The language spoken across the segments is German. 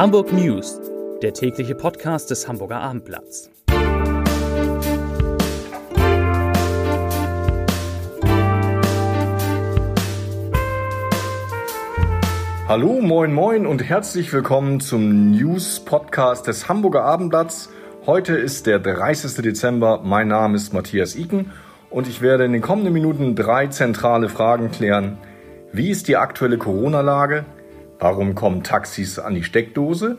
Hamburg News, der tägliche Podcast des Hamburger Abendblatts. Hallo, moin, moin und herzlich willkommen zum News Podcast des Hamburger Abendblatts. Heute ist der 30. Dezember. Mein Name ist Matthias Iken und ich werde in den kommenden Minuten drei zentrale Fragen klären. Wie ist die aktuelle Corona-Lage? Warum kommen Taxis an die Steckdose?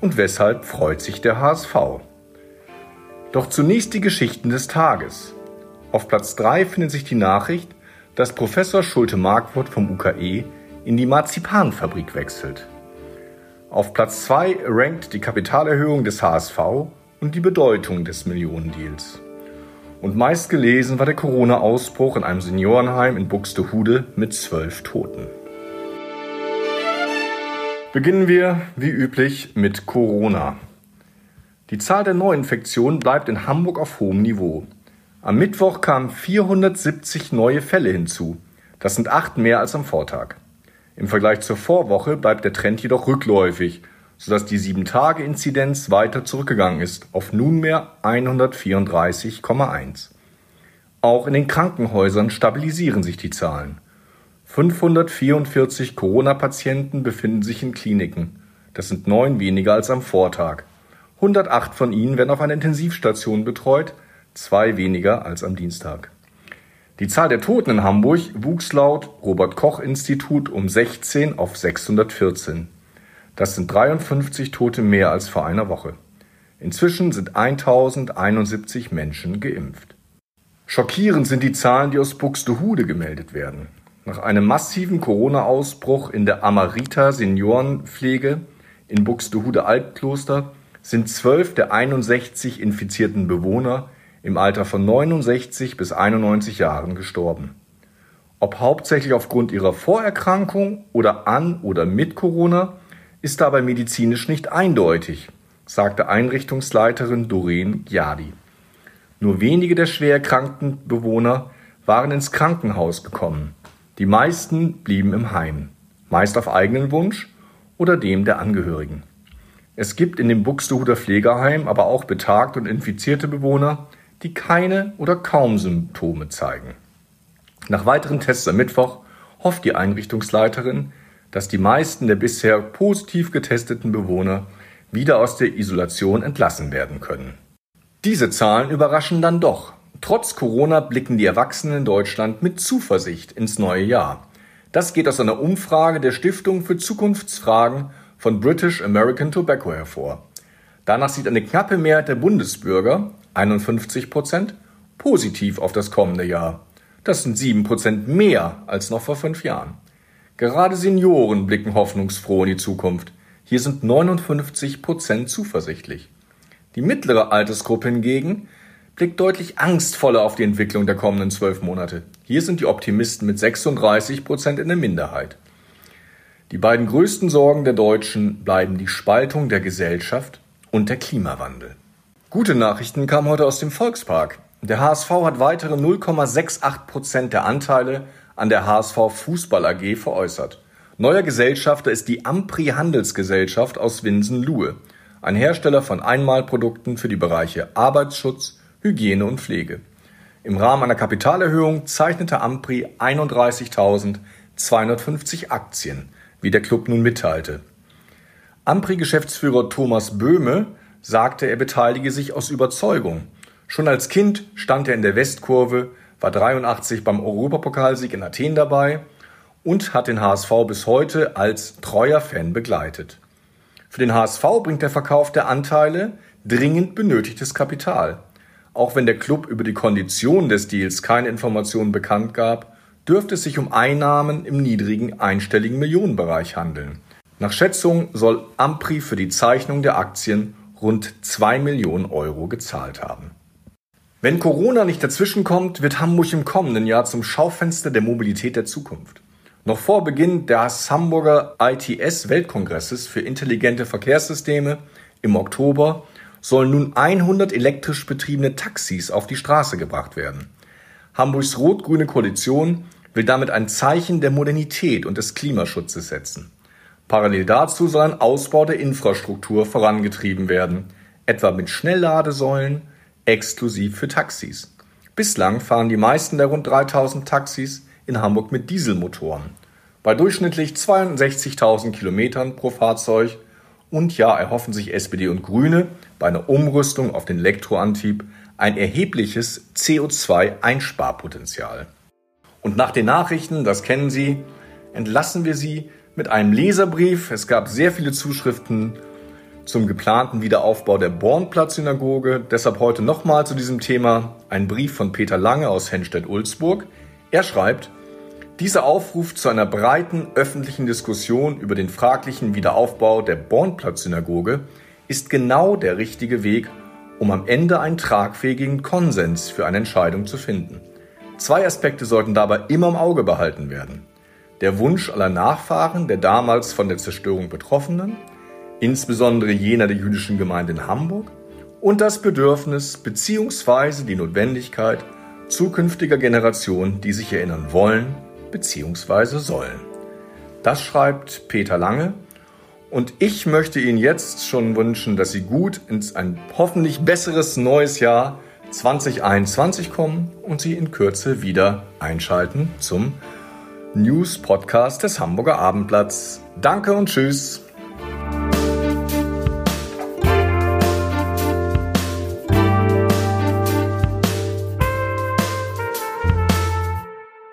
Und weshalb freut sich der HSV? Doch zunächst die Geschichten des Tages. Auf Platz 3 findet sich die Nachricht, dass Professor Schulte-Markwort vom UKE in die Marzipanfabrik wechselt. Auf Platz 2 rankt die Kapitalerhöhung des HSV und die Bedeutung des Millionendeals. Und meist gelesen war der Corona-Ausbruch in einem Seniorenheim in Buxtehude mit zwölf Toten. Beginnen wir, wie üblich, mit Corona. Die Zahl der Neuinfektionen bleibt in Hamburg auf hohem Niveau. Am Mittwoch kamen 470 neue Fälle hinzu. Das sind acht mehr als am Vortag. Im Vergleich zur Vorwoche bleibt der Trend jedoch rückläufig, sodass die 7-Tage-Inzidenz weiter zurückgegangen ist auf nunmehr 134,1. Auch in den Krankenhäusern stabilisieren sich die Zahlen. 544 Corona-Patienten befinden sich in Kliniken. Das sind neun weniger als am Vortag. 108 von ihnen werden auf einer Intensivstation betreut, zwei weniger als am Dienstag. Die Zahl der Toten in Hamburg wuchs laut Robert Koch Institut um 16 auf 614. Das sind 53 Tote mehr als vor einer Woche. Inzwischen sind 1071 Menschen geimpft. Schockierend sind die Zahlen, die aus Buxtehude gemeldet werden. Nach einem massiven Corona-Ausbruch in der Amarita Seniorenpflege in Buxtehude Altkloster sind zwölf der 61 infizierten Bewohner im Alter von 69 bis 91 Jahren gestorben. Ob hauptsächlich aufgrund ihrer Vorerkrankung oder an oder mit Corona, ist dabei medizinisch nicht eindeutig, sagte Einrichtungsleiterin Doreen Giadi. Nur wenige der schwer erkrankten Bewohner waren ins Krankenhaus gekommen. Die meisten blieben im Heim, meist auf eigenen Wunsch oder dem der Angehörigen. Es gibt in dem Buxtehuder Pflegeheim aber auch betagte und infizierte Bewohner, die keine oder kaum Symptome zeigen. Nach weiteren Tests am Mittwoch hofft die Einrichtungsleiterin, dass die meisten der bisher positiv getesteten Bewohner wieder aus der Isolation entlassen werden können. Diese Zahlen überraschen dann doch. Trotz Corona blicken die Erwachsenen in Deutschland mit Zuversicht ins neue Jahr. Das geht aus einer Umfrage der Stiftung für Zukunftsfragen von British American Tobacco hervor. Danach sieht eine knappe Mehrheit der Bundesbürger, 51 Prozent, positiv auf das kommende Jahr. Das sind sieben Prozent mehr als noch vor fünf Jahren. Gerade Senioren blicken hoffnungsfroh in die Zukunft. Hier sind 59 Prozent zuversichtlich. Die mittlere Altersgruppe hingegen blickt deutlich angstvoller auf die Entwicklung der kommenden zwölf Monate. Hier sind die Optimisten mit 36 Prozent in der Minderheit. Die beiden größten Sorgen der Deutschen bleiben die Spaltung der Gesellschaft und der Klimawandel. Gute Nachrichten kamen heute aus dem Volkspark. Der HSV hat weitere 0,68 Prozent der Anteile an der HSV Fußball AG veräußert. Neuer Gesellschafter ist die Ampri Handelsgesellschaft aus Winsen-Luhe, ein Hersteller von Einmalprodukten für die Bereiche Arbeitsschutz, Hygiene und Pflege. Im Rahmen einer Kapitalerhöhung zeichnete Ampri 31.250 Aktien, wie der Club nun mitteilte. Ampri-Geschäftsführer Thomas Böhme sagte, er beteilige sich aus Überzeugung. Schon als Kind stand er in der Westkurve, war 83 beim Europapokalsieg in Athen dabei und hat den HSV bis heute als treuer Fan begleitet. Für den HSV bringt der Verkauf der Anteile dringend benötigtes Kapital. Auch wenn der Club über die Konditionen des Deals keine Informationen bekannt gab, dürfte es sich um Einnahmen im niedrigen einstelligen Millionenbereich handeln. Nach Schätzung soll Ampri für die Zeichnung der Aktien rund 2 Millionen Euro gezahlt haben. Wenn Corona nicht dazwischenkommt, wird Hamburg im kommenden Jahr zum Schaufenster der Mobilität der Zukunft. Noch vor Beginn des Hamburger ITS Weltkongresses für intelligente Verkehrssysteme im Oktober sollen nun 100 elektrisch betriebene Taxis auf die Straße gebracht werden. Hamburgs rot-grüne Koalition will damit ein Zeichen der Modernität und des Klimaschutzes setzen. Parallel dazu soll ein Ausbau der Infrastruktur vorangetrieben werden, etwa mit Schnellladesäulen, exklusiv für Taxis. Bislang fahren die meisten der rund 3000 Taxis in Hamburg mit Dieselmotoren. Bei durchschnittlich 62.000 Kilometern pro Fahrzeug und ja, erhoffen sich SPD und Grüne bei einer Umrüstung auf den Elektroantrieb ein erhebliches CO2-Einsparpotenzial. Und nach den Nachrichten, das kennen Sie, entlassen wir Sie mit einem Leserbrief. Es gab sehr viele Zuschriften zum geplanten Wiederaufbau der Bornplatz-Synagoge. Deshalb heute nochmal zu diesem Thema ein Brief von Peter Lange aus Henstedt-Ulzburg. Er schreibt, dieser Aufruf zu einer breiten öffentlichen Diskussion über den fraglichen Wiederaufbau der Bornplatz-Synagoge ist genau der richtige Weg, um am Ende einen tragfähigen Konsens für eine Entscheidung zu finden. Zwei Aspekte sollten dabei immer im Auge behalten werden. Der Wunsch aller Nachfahren der damals von der Zerstörung Betroffenen, insbesondere jener der jüdischen Gemeinde in Hamburg, und das Bedürfnis bzw. die Notwendigkeit zukünftiger Generationen, die sich erinnern wollen bzw. sollen. Das schreibt Peter Lange und ich möchte Ihnen jetzt schon wünschen, dass Sie gut ins ein hoffentlich besseres neues Jahr 2021 kommen und Sie in Kürze wieder einschalten zum News Podcast des Hamburger Abendblatts. Danke und tschüss.